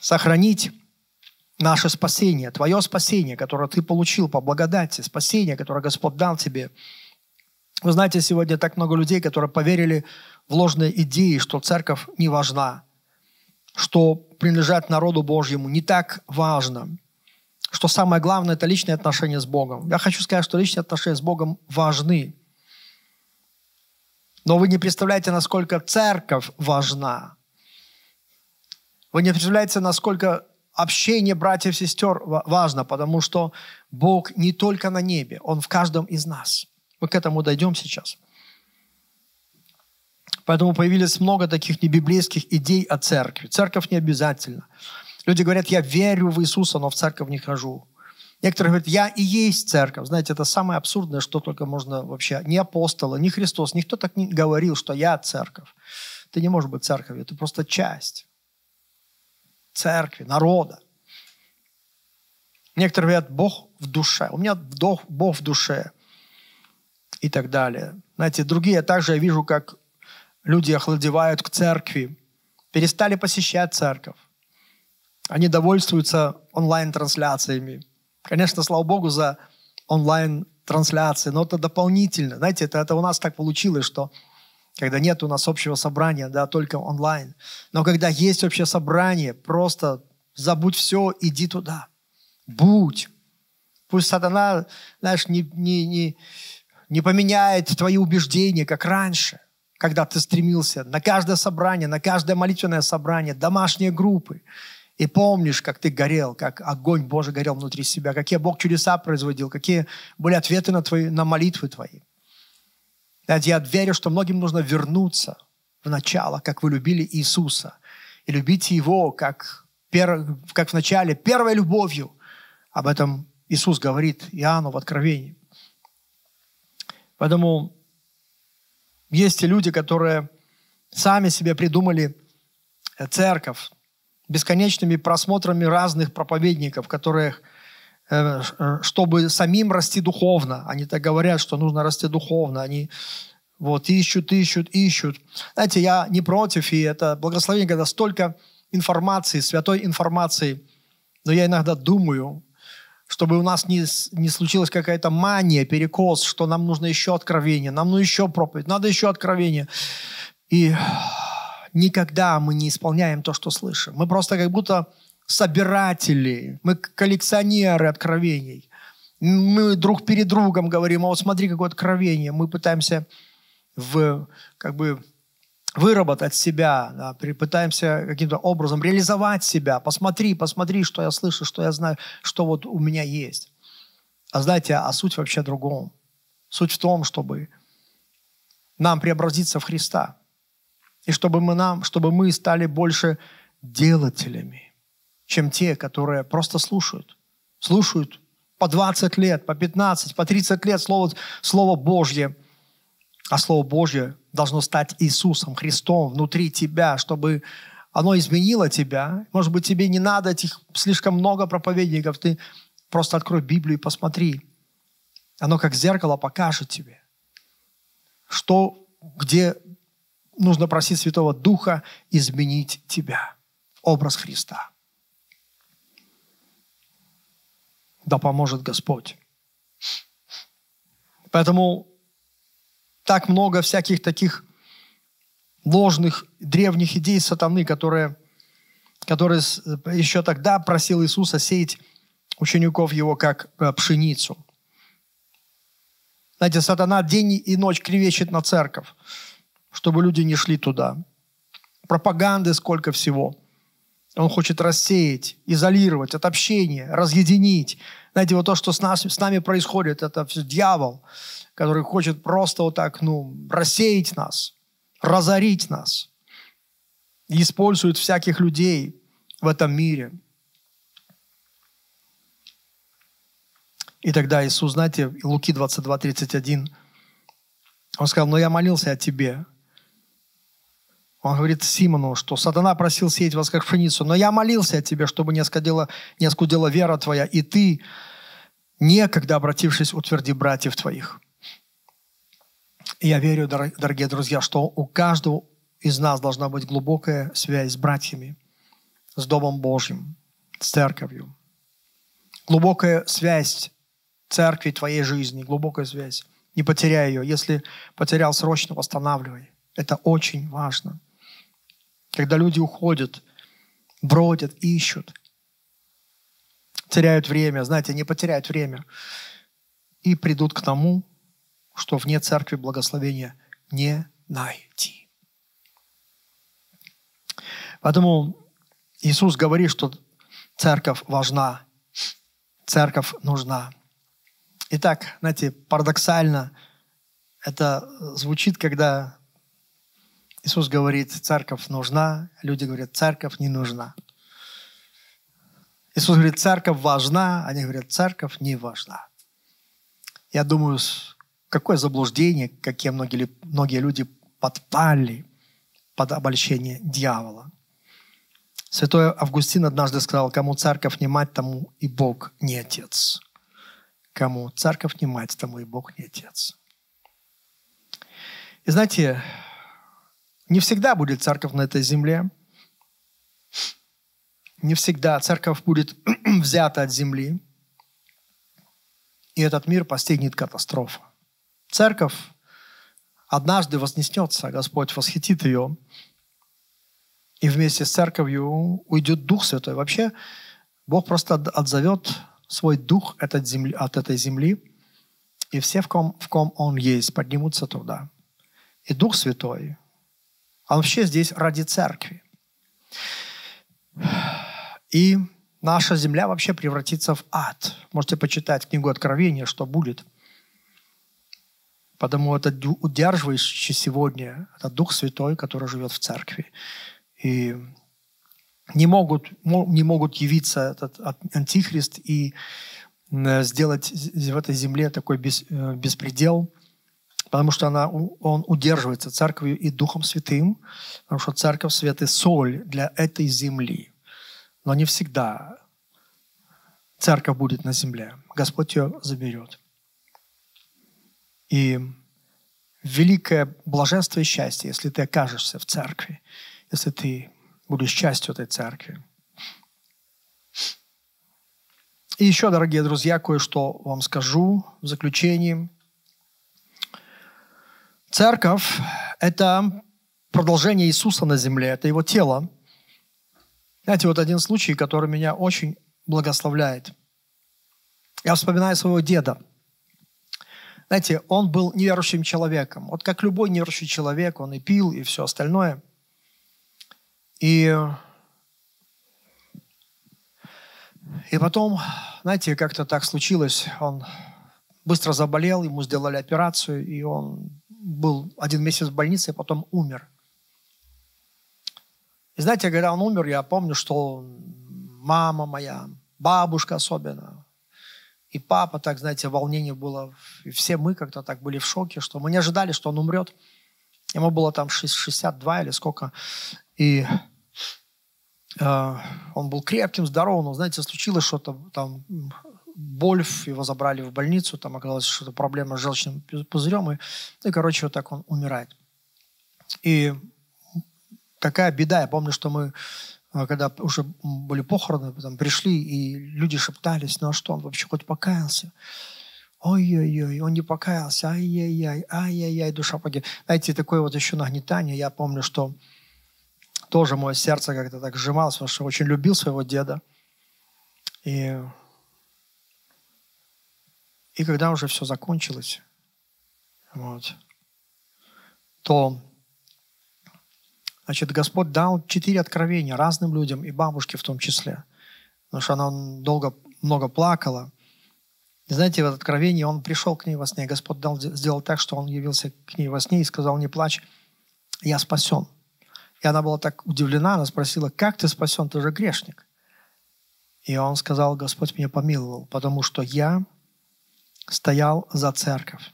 B: сохранить наше спасение, твое спасение, которое ты получил по благодати, спасение, которое Господь дал тебе. Вы знаете, сегодня так много людей, которые поверили в ложные идеи, что церковь не важна, что принадлежать народу Божьему не так важно, что самое главное – это личные отношения с Богом. Я хочу сказать, что личные отношения с Богом важны. Но вы не представляете, насколько церковь важна. Вы не представляете, насколько общение братьев и сестер важно, потому что Бог не только на небе, Он в каждом из нас. Мы к этому дойдем сейчас. Поэтому появилось много таких небиблейских идей о церкви. Церковь не обязательно. Люди говорят, я верю в Иисуса, но в церковь не хожу. Некоторые говорят, я и есть церковь. Знаете, это самое абсурдное, что только можно вообще. Ни апостолы, ни Христос, никто так не говорил, что я церковь. Ты не можешь быть церковью, ты просто часть церкви, народа. Некоторые говорят, Бог в душе. У меня Бог в душе. И так далее. Знаете, другие также я вижу, как люди охладевают к церкви, перестали посещать церковь. Они довольствуются онлайн-трансляциями, Конечно, слава Богу за онлайн-трансляции, но это дополнительно. Знаете, это, это у нас так получилось, что когда нет у нас общего собрания, да, только онлайн. Но когда есть общее собрание, просто забудь все, иди туда. Будь. Пусть сатана, знаешь, не, не, не, не поменяет твои убеждения, как раньше, когда ты стремился на каждое собрание, на каждое молитвенное собрание, домашние группы. И помнишь, как ты горел, как огонь Божий горел внутри себя, какие Бог чудеса производил, какие были ответы на, твои, на молитвы твои. Я верю, что многим нужно вернуться в начало, как вы любили Иисуса. И любите Его, как, пер, как в начале, первой любовью. Об этом Иисус говорит Иоанну в Откровении. Поэтому есть и люди, которые сами себе придумали церковь, бесконечными просмотрами разных проповедников, которых э, э, чтобы самим расти духовно. Они так говорят, что нужно расти духовно. Они вот ищут, ищут, ищут. Знаете, я не против, и это благословение, когда столько информации, святой информации. Но я иногда думаю, чтобы у нас не, не случилась какая-то мания, перекос, что нам нужно еще откровение, нам нужно еще проповедь, надо еще откровение. И никогда мы не исполняем то, что слышим. Мы просто как будто собиратели, мы коллекционеры откровений. Мы друг перед другом говорим, а вот смотри, какое откровение. Мы пытаемся в, как бы, выработать себя, да, пытаемся каким-то образом реализовать себя. Посмотри, посмотри, что я слышу, что я знаю, что вот у меня есть. А знаете, а суть вообще в другом. Суть в том, чтобы нам преобразиться в Христа – и чтобы мы, нам, чтобы мы стали больше делателями, чем те, которые просто слушают. Слушают по 20 лет, по 15, по 30 лет Слово, Слово Божье. А Слово Божье должно стать Иисусом, Христом внутри тебя, чтобы оно изменило тебя. Может быть, тебе не надо этих слишком много проповедников. Ты Просто открой Библию и посмотри. Оно как зеркало покажет тебе, что, где нужно просить Святого Духа изменить тебя. Образ Христа. Да поможет Господь. Поэтому так много всяких таких ложных древних идей сатаны, которые, которые еще тогда просил Иисуса сеять учеников его как э, пшеницу. Знаете, сатана день и ночь кривечит на церковь, чтобы люди не шли туда. Пропаганды сколько всего. Он хочет рассеять, изолировать от общения, разъединить. Знаете, вот то, что с, нас, с нами происходит, это все дьявол, который хочет просто вот так, ну, рассеять нас, разорить нас. И использует всяких людей в этом мире. И тогда Иисус, знаете, Луки 22, 31, Он сказал, но я молился о тебе, он говорит Симону, что сатана просил сеять вас как пшеницу, но я молился о тебе, чтобы не оскудела, не оскудела вера твоя, и ты, некогда обратившись, утверди братьев твоих. Я верю, дорогие друзья, что у каждого из нас должна быть глубокая связь с братьями, с Домом Божьим, с церковью. Глубокая связь церкви твоей жизни, глубокая связь. Не потеряй ее. Если потерял, срочно восстанавливай. Это очень важно. Когда люди уходят, бродят, ищут, теряют время, знаете, не потеряют время, и придут к тому, что вне церкви благословения не найти. Поэтому Иисус говорит, что церковь важна, церковь нужна. Итак, знаете, парадоксально это звучит, когда Иисус говорит, церковь нужна, люди говорят, церковь не нужна. Иисус говорит, церковь важна, они говорят, церковь не важна. Я думаю, какое заблуждение, какие многие, многие люди подпали под обольщение дьявола. Святой Августин однажды сказал, кому церковь не мать, тому и Бог не отец. Кому церковь не мать, тому и Бог не отец. И знаете, не всегда будет церковь на этой земле. Не всегда церковь будет взята от земли. И этот мир постигнет катастрофа. Церковь однажды вознеснется, Господь восхитит ее, и вместе с церковью уйдет Дух Святой. Вообще, Бог просто отзовет свой Дух от, земли, от этой земли, и все, в ком, в ком Он есть, поднимутся туда. И Дух Святой он вообще здесь ради церкви. И наша земля вообще превратится в ад. Можете почитать книгу Откровения, что будет. Потому это удерживающий сегодня, это Дух Святой, который живет в церкви. И не могут, не могут явиться этот антихрист и э, сделать в этой земле такой э, беспредел, Потому что она, он удерживается церковью и Духом Святым, потому что церковь свет и соль для этой земли. Но не всегда церковь будет на земле. Господь ее заберет. И великое блаженство и счастье, если ты окажешься в церкви, если ты будешь частью этой церкви. И еще, дорогие друзья, кое-что вам скажу в заключении – Церковь – это продолжение Иисуса на земле, это Его тело. Знаете, вот один случай, который меня очень благословляет. Я вспоминаю своего деда. Знаете, он был неверующим человеком. Вот как любой неверующий человек, он и пил, и все остальное. И, и потом, знаете, как-то так случилось, он быстро заболел, ему сделали операцию, и он был один месяц в больнице, а потом умер. И знаете, когда он умер, я помню, что мама моя, бабушка особенно, и папа, так, знаете, волнение было. И все мы как-то так были в шоке, что мы не ожидали, что он умрет. Ему было там 62 или сколько. И э, он был крепким, здоровым, но, знаете, случилось что-то, там, боль, его забрали в больницу, там оказалось что-то проблема с желчным пузырем, и, и, короче, вот так он умирает. И какая беда, я помню, что мы э, когда уже были похороны, там пришли, и люди шептались, ну а что, он вообще хоть покаялся? Ой-ой-ой, он не покаялся, ай-яй-яй, ай-яй-яй, душа погиб. Знаете, такое вот еще нагнетание. Я помню, что тоже мое сердце как-то так сжималось, потому что очень любил своего деда. И, и когда уже все закончилось, вот, то значит, Господь дал четыре откровения разным людям, и бабушке в том числе. Потому что она долго, много плакала. И знаете, в это откровении он пришел к ней во сне. Господь дал, сделал так, что он явился к ней во сне и сказал, не плачь, я спасен. И она была так удивлена, она спросила, как ты спасен, ты же грешник. И он сказал, Господь меня помиловал, потому что я стоял за церковь,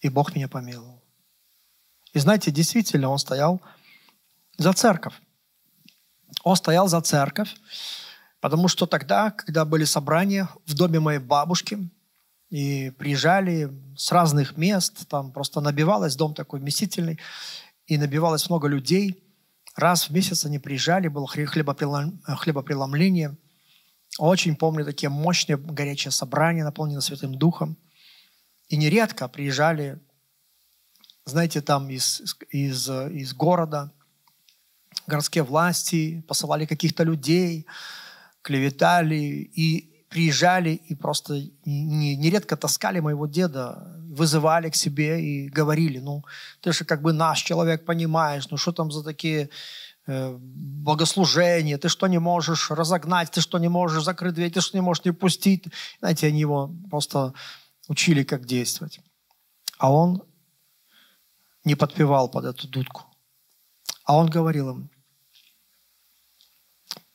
B: и Бог меня помиловал. И знаете, действительно, он стоял за церковь. Он стоял за церковь, Потому что тогда, когда были собрания в доме моей бабушки, и приезжали с разных мест, там просто набивалось, дом такой вместительный, и набивалось много людей. Раз в месяц они приезжали, было хлебопреломление. Очень помню такие мощные горячие собрания, наполненные Святым Духом. И нередко приезжали, знаете, там из, из, из города, городские власти, посылали каких-то людей, клеветали и приезжали и просто нередко таскали моего деда, вызывали к себе и говорили, ну, ты же как бы наш человек, понимаешь, ну, что там за такие э, богослужения, ты что не можешь разогнать, ты что не можешь закрыть дверь, ты что не можешь не пустить. Знаете, они его просто учили, как действовать. А он не подпевал под эту дудку. А он говорил им,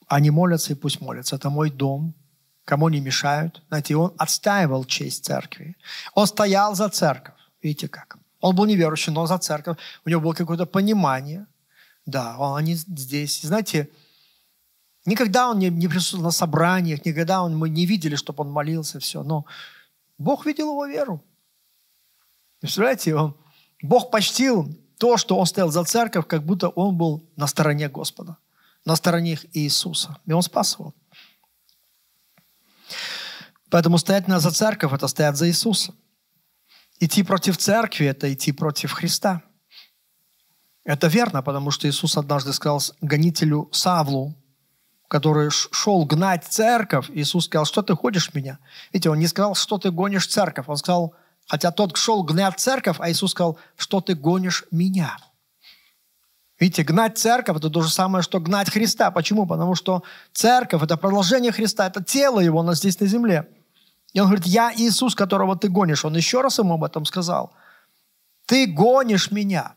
B: они молятся и пусть молятся. Это мой дом, кому не мешают. Знаете, он отстаивал честь церкви. Он стоял за церковь. Видите как? Он был неверующий, но за церковь. У него было какое-то понимание. Да, он, они здесь. Знаете, никогда он не, не присутствовал на собраниях, никогда он, мы не видели, чтобы он молился, все. Но Бог видел его веру. Представляете, он, Бог почтил то, что он стоял за церковь, как будто он был на стороне Господа на стороне Иисуса. И Он спас его. Поэтому стоять за церковь – это стоять за Иисуса. Идти против церкви – это идти против Христа. Это верно, потому что Иисус однажды сказал гонителю Савлу, который шел гнать церковь, Иисус сказал, что ты ходишь меня? Видите, он не сказал, что ты гонишь церковь. Он сказал, хотя тот шел гнать церковь, а Иисус сказал, что ты гонишь меня. Видите, гнать церковь – это то же самое, что гнать Христа. Почему? Потому что церковь – это продолжение Христа, это тело Его на здесь на земле. И Он говорит, я Иисус, которого ты гонишь. Он еще раз ему об этом сказал. Ты гонишь меня.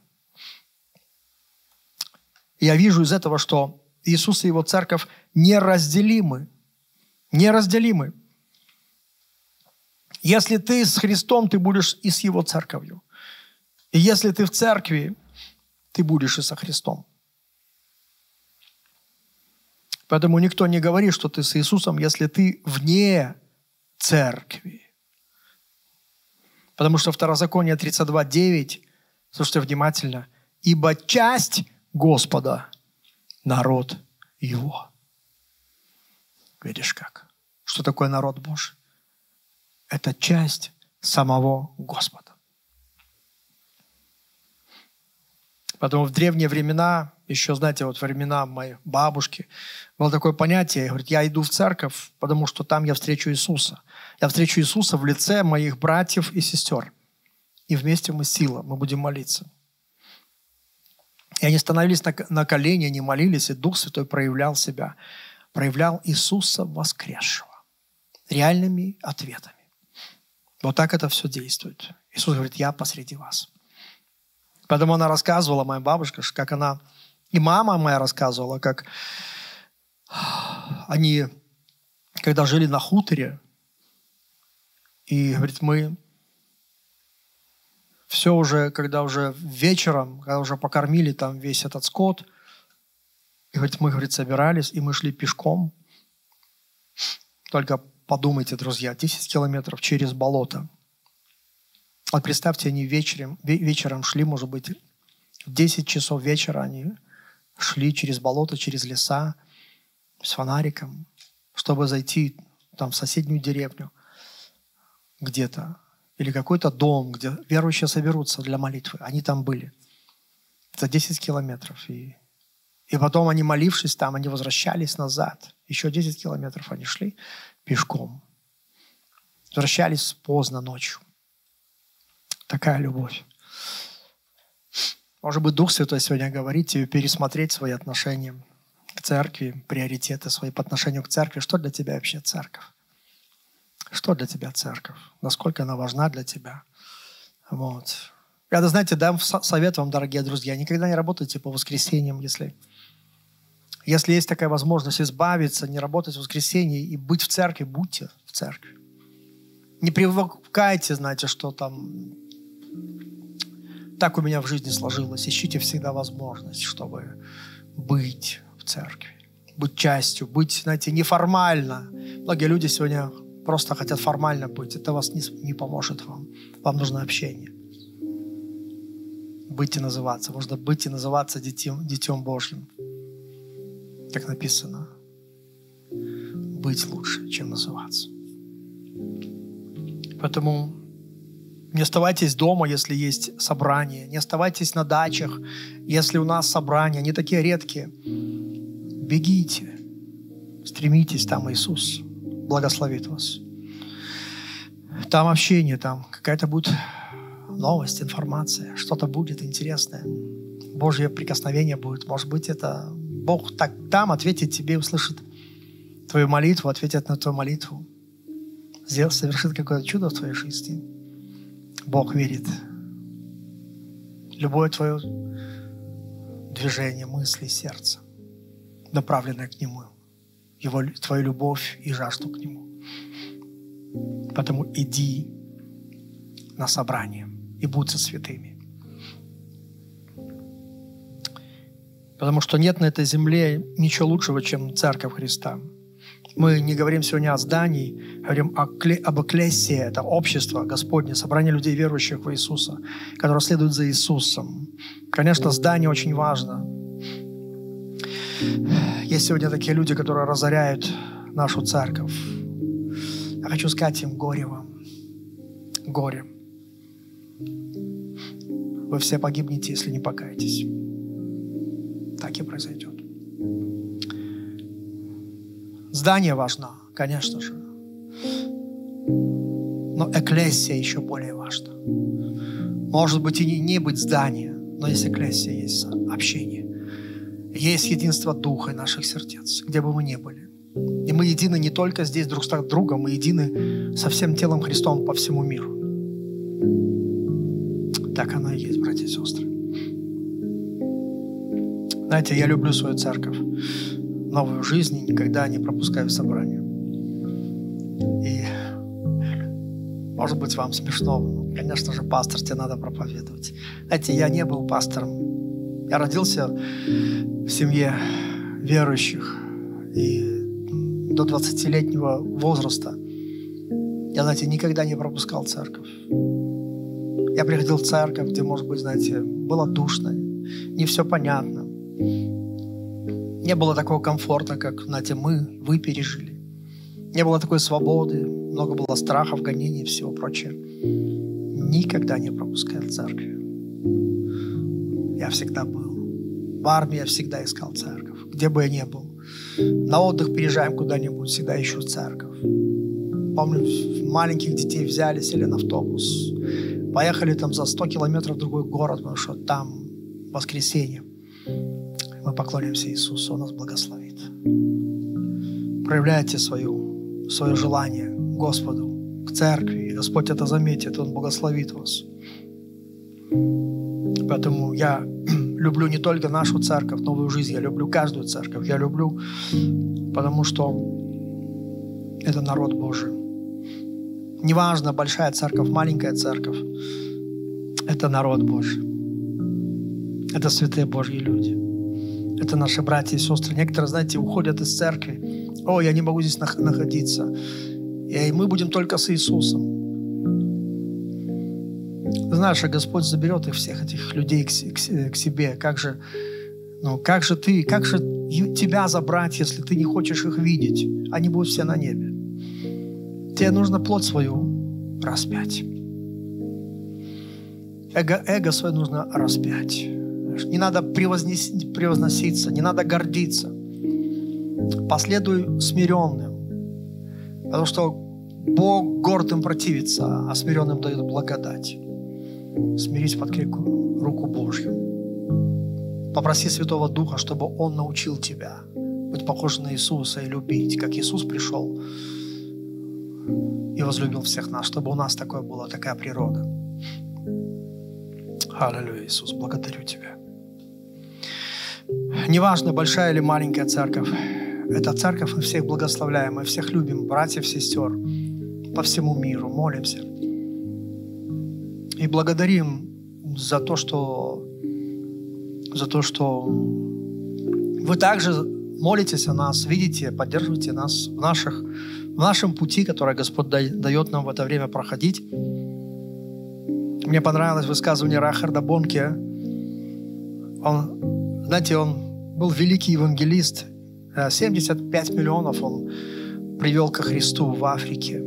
B: Я вижу из этого, что Иисус и Его церковь неразделимы. Неразделимы. Если ты с Христом, ты будешь и с Его церковью. И если ты в церкви, ты будешь и со Христом. Поэтому никто не говорит, что ты с Иисусом, если ты вне церкви. Потому что Второзаконие 32.9, слушайте внимательно, «Ибо часть Господа – народ Его». Видишь как? Что такое народ Божий? Это часть самого Господа. Поэтому в древние времена, еще, знаете, вот времена моей бабушки, было такое понятие, говорит, я иду в церковь, потому что там я встречу Иисуса. Я встречу Иисуса в лице моих братьев и сестер. И вместе мы сила, мы будем молиться. И они становились на, на колени, они молились, и Дух Святой проявлял себя. Проявлял Иисуса воскресшего. Реальными ответами. Вот так это все действует. Иисус говорит, я посреди вас. Поэтому она рассказывала, моя бабушка, как она, и мама моя рассказывала, как они, когда жили на хуторе, и, говорит, мы все уже, когда уже вечером, когда уже покормили там весь этот скот, И говорит, мы, говорит, собирались, и мы шли пешком. Только подумайте, друзья, 10 километров через болото. Вот представьте, они вечером, вечером шли, может быть, в 10 часов вечера они шли через болото, через леса с фонариком, чтобы зайти там в соседнюю деревню где-то или какой-то дом, где верующие соберутся для молитвы. Они там были. За 10 километров. И, и потом они, молившись там, они возвращались назад. Еще 10 километров они шли пешком. Возвращались поздно ночью. Такая любовь. Может быть, Дух Святой сегодня говорит тебе пересмотреть свои отношения к церкви, приоритеты свои по отношению к церкви. Что для тебя вообще церковь? Что для тебя церковь? Насколько она важна для тебя? Вот. Я, знаете, дам совет вам, дорогие друзья, никогда не работайте по воскресеньям, если, если есть такая возможность избавиться, не работать в воскресенье и быть в церкви, будьте в церкви. Не привыкайте, знаете, что там так у меня в жизни сложилось. Ищите всегда возможность, чтобы быть в церкви, быть частью, быть, знаете, неформально. Многие люди сегодня просто хотят формально быть. Это вас не, не поможет вам. Вам нужно общение. Быть и называться. Можно быть и называться детем, детем Божьим. Так написано. Быть лучше, чем называться. Поэтому не оставайтесь дома, если есть собрание. Не оставайтесь на дачах, если у нас собрания. Они такие редкие. Бегите. Стремитесь, там Иисус благословит вас. Там общение, там какая-то будет новость, информация, что-то будет интересное. Божье прикосновение будет. Может быть, это Бог так там ответит тебе, услышит твою молитву, ответит на твою молитву. Сделает, совершит какое-то чудо в твоей жизни. Бог верит. Любое твое движение, мысли, сердце, направленное к Нему, его, твою любовь и жажду к Нему. Поэтому иди на собрание и будь со святыми. Потому что нет на этой земле ничего лучшего, чем Церковь Христа – мы не говорим сегодня о здании, говорим о, об эклесии, это общество Господне, собрание людей, верующих в Иисуса, которые следуют за Иисусом. Конечно, здание очень важно. Есть сегодня такие люди, которые разоряют нашу церковь. Я хочу сказать им горе вам. Горе. Вы все погибнете, если не покаетесь. Так и произойдет. Здание важно, конечно же. Но эклессия еще более важна. Может быть и не, не быть здания, но есть эклессия, есть общение. Есть единство Духа и наших сердец, где бы мы ни были. И мы едины не только здесь друг с другом, мы едины со всем телом Христом по всему миру. Так оно и есть, братья и сестры. Знаете, я люблю свою церковь новую жизнь и никогда не пропускаю собрания. И может быть вам смешно, но, конечно же, пастор, тебе надо проповедовать. Знаете, я не был пастором. Я родился в семье верующих. И до 20-летнего возраста я, знаете, никогда не пропускал церковь. Я приходил в церковь, где, может быть, знаете, было душно, не все понятно. Не было такого комфорта, как, знаете, мы, вы пережили. Не было такой свободы, много было страхов, гонений и всего прочего. Никогда не пропускал церкви. Я всегда был. В армии я всегда искал церковь. Где бы я ни был. На отдых приезжаем куда-нибудь, всегда ищу церковь. Помню, маленьких детей взяли, сели на автобус. Поехали там за 100 километров в другой город, потому что там воскресенье мы поклонимся Иисусу, Он нас благословит. Проявляйте свою, свое желание Господу, к церкви, и Господь это заметит, Он благословит вас. Поэтому я люблю не только нашу церковь, новую жизнь, я люблю каждую церковь. Я люблю, потому что это народ Божий. Неважно, большая церковь, маленькая церковь, это народ Божий. Это святые Божьи люди. Это наши братья и сестры. Некоторые, знаете, уходят из церкви. О, я не могу здесь находиться. И мы будем только с Иисусом. Знаешь, а Господь заберет их всех этих людей к, к, к себе. Как же, ну, как же ты, как же тебя забрать, если ты не хочешь их видеть? Они будут все на небе. Тебе нужно плоть свою распять. Эго, эго свое нужно распять. Не надо превозноситься, не надо гордиться. Последуй смиренным. Потому что Бог гордым противится, а смиренным дает благодать. Смирись под руку Божью. Попроси Святого Духа, чтобы Он научил тебя быть похожим на Иисуса и любить, как Иисус пришел и возлюбил всех нас, чтобы у нас такое была такая природа. Аллилуйя, Иисус, благодарю Тебя. Неважно, большая или маленькая церковь, это церковь, мы всех благословляем, мы всех любим, братьев, сестер, по всему миру, молимся. И благодарим за то, что, за то, что вы также молитесь о нас, видите, поддерживаете нас в, наших, в нашем пути, который Господь дает нам в это время проходить. Мне понравилось высказывание Рахарда Бонке. Он, знаете, он был великий евангелист. 75 э, миллионов он привел ко Христу в Африке.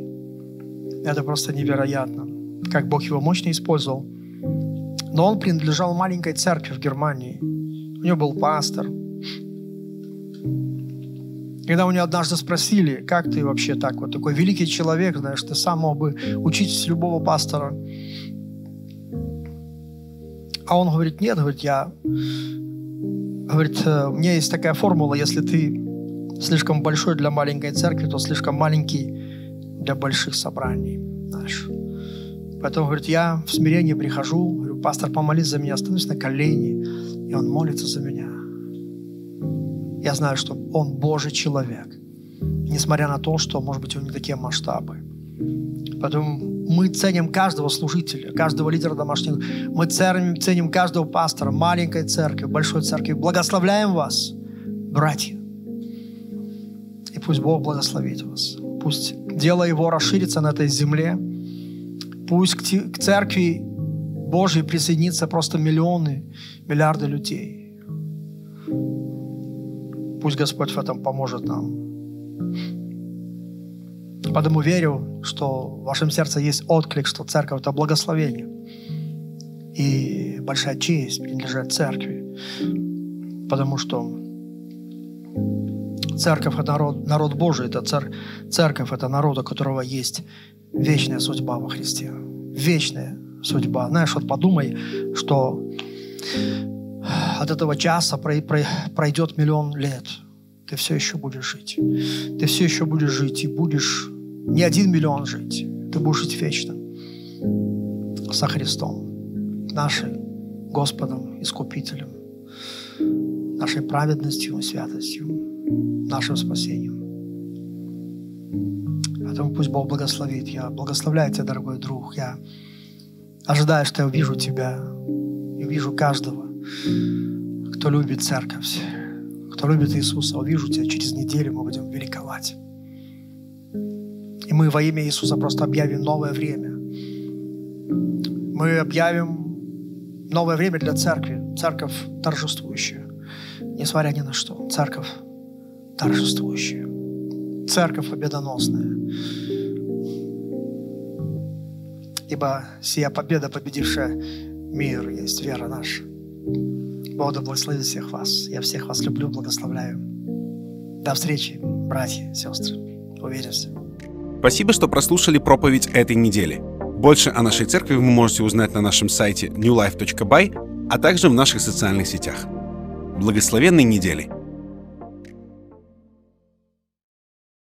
B: Это просто невероятно, как Бог его мощно использовал. Но он принадлежал маленькой церкви в Германии. У него был пастор. Когда у него однажды спросили, как ты вообще так, вот такой великий человек, знаешь, ты сам мог бы учить любого пастора. А он говорит, нет, говорит, я... Говорит, «Э, у меня есть такая формула, если ты слишком большой для маленькой церкви, то слишком маленький для больших собраний. Знаешь. Поэтому, говорит, я в смирении прихожу, говорю, пастор, помолись за меня, становлюсь на колени, и он молится за меня. Я знаю, что он Божий человек, несмотря на то, что, может быть, у него не такие масштабы. Поэтому мы ценим каждого служителя, каждого лидера домашнего. Мы ценим, ценим каждого пастора, маленькой церкви, большой церкви. Благословляем вас, братья. И пусть Бог благословит вас. Пусть дело Его расширится на этой земле. Пусть к, церкви Божьей присоединится просто миллионы, миллиарды людей. Пусть Господь в этом поможет нам. Поэтому верю, что в вашем сердце есть отклик, что церковь – это благословение. И большая честь принадлежать церкви. Потому что церковь – это народ, народ Божий, это цер, церковь – это народ, у которого есть вечная судьба во Христе. Вечная судьба. Знаешь, вот подумай, что от этого часа пройдет миллион лет. Ты все еще будешь жить. Ты все еще будешь жить и будешь не один миллион жить. Ты будешь жить вечно со Христом, нашим Господом, Искупителем, нашей праведностью и святостью, нашим спасением. Поэтому пусть Бог благословит. Я благословляю тебя, дорогой друг. Я ожидаю, что я увижу тебя и увижу каждого, кто любит церковь, кто любит Иисуса. Увижу тебя через неделю, мы будем великовать. И мы во имя Иисуса просто объявим новое время. Мы объявим новое время для церкви. Церковь торжествующая. Несмотря ни на что. Церковь торжествующая. Церковь победоносная. Ибо сия победа, победившая мир, есть вера наша. Бог да благословит всех вас. Я всех вас люблю, благословляю. До встречи, братья, сестры. Увидимся.
A: Спасибо, что прослушали проповедь этой недели. Больше о нашей церкви вы можете узнать на нашем сайте newlife.by, а также в наших социальных сетях. Благословенной недели!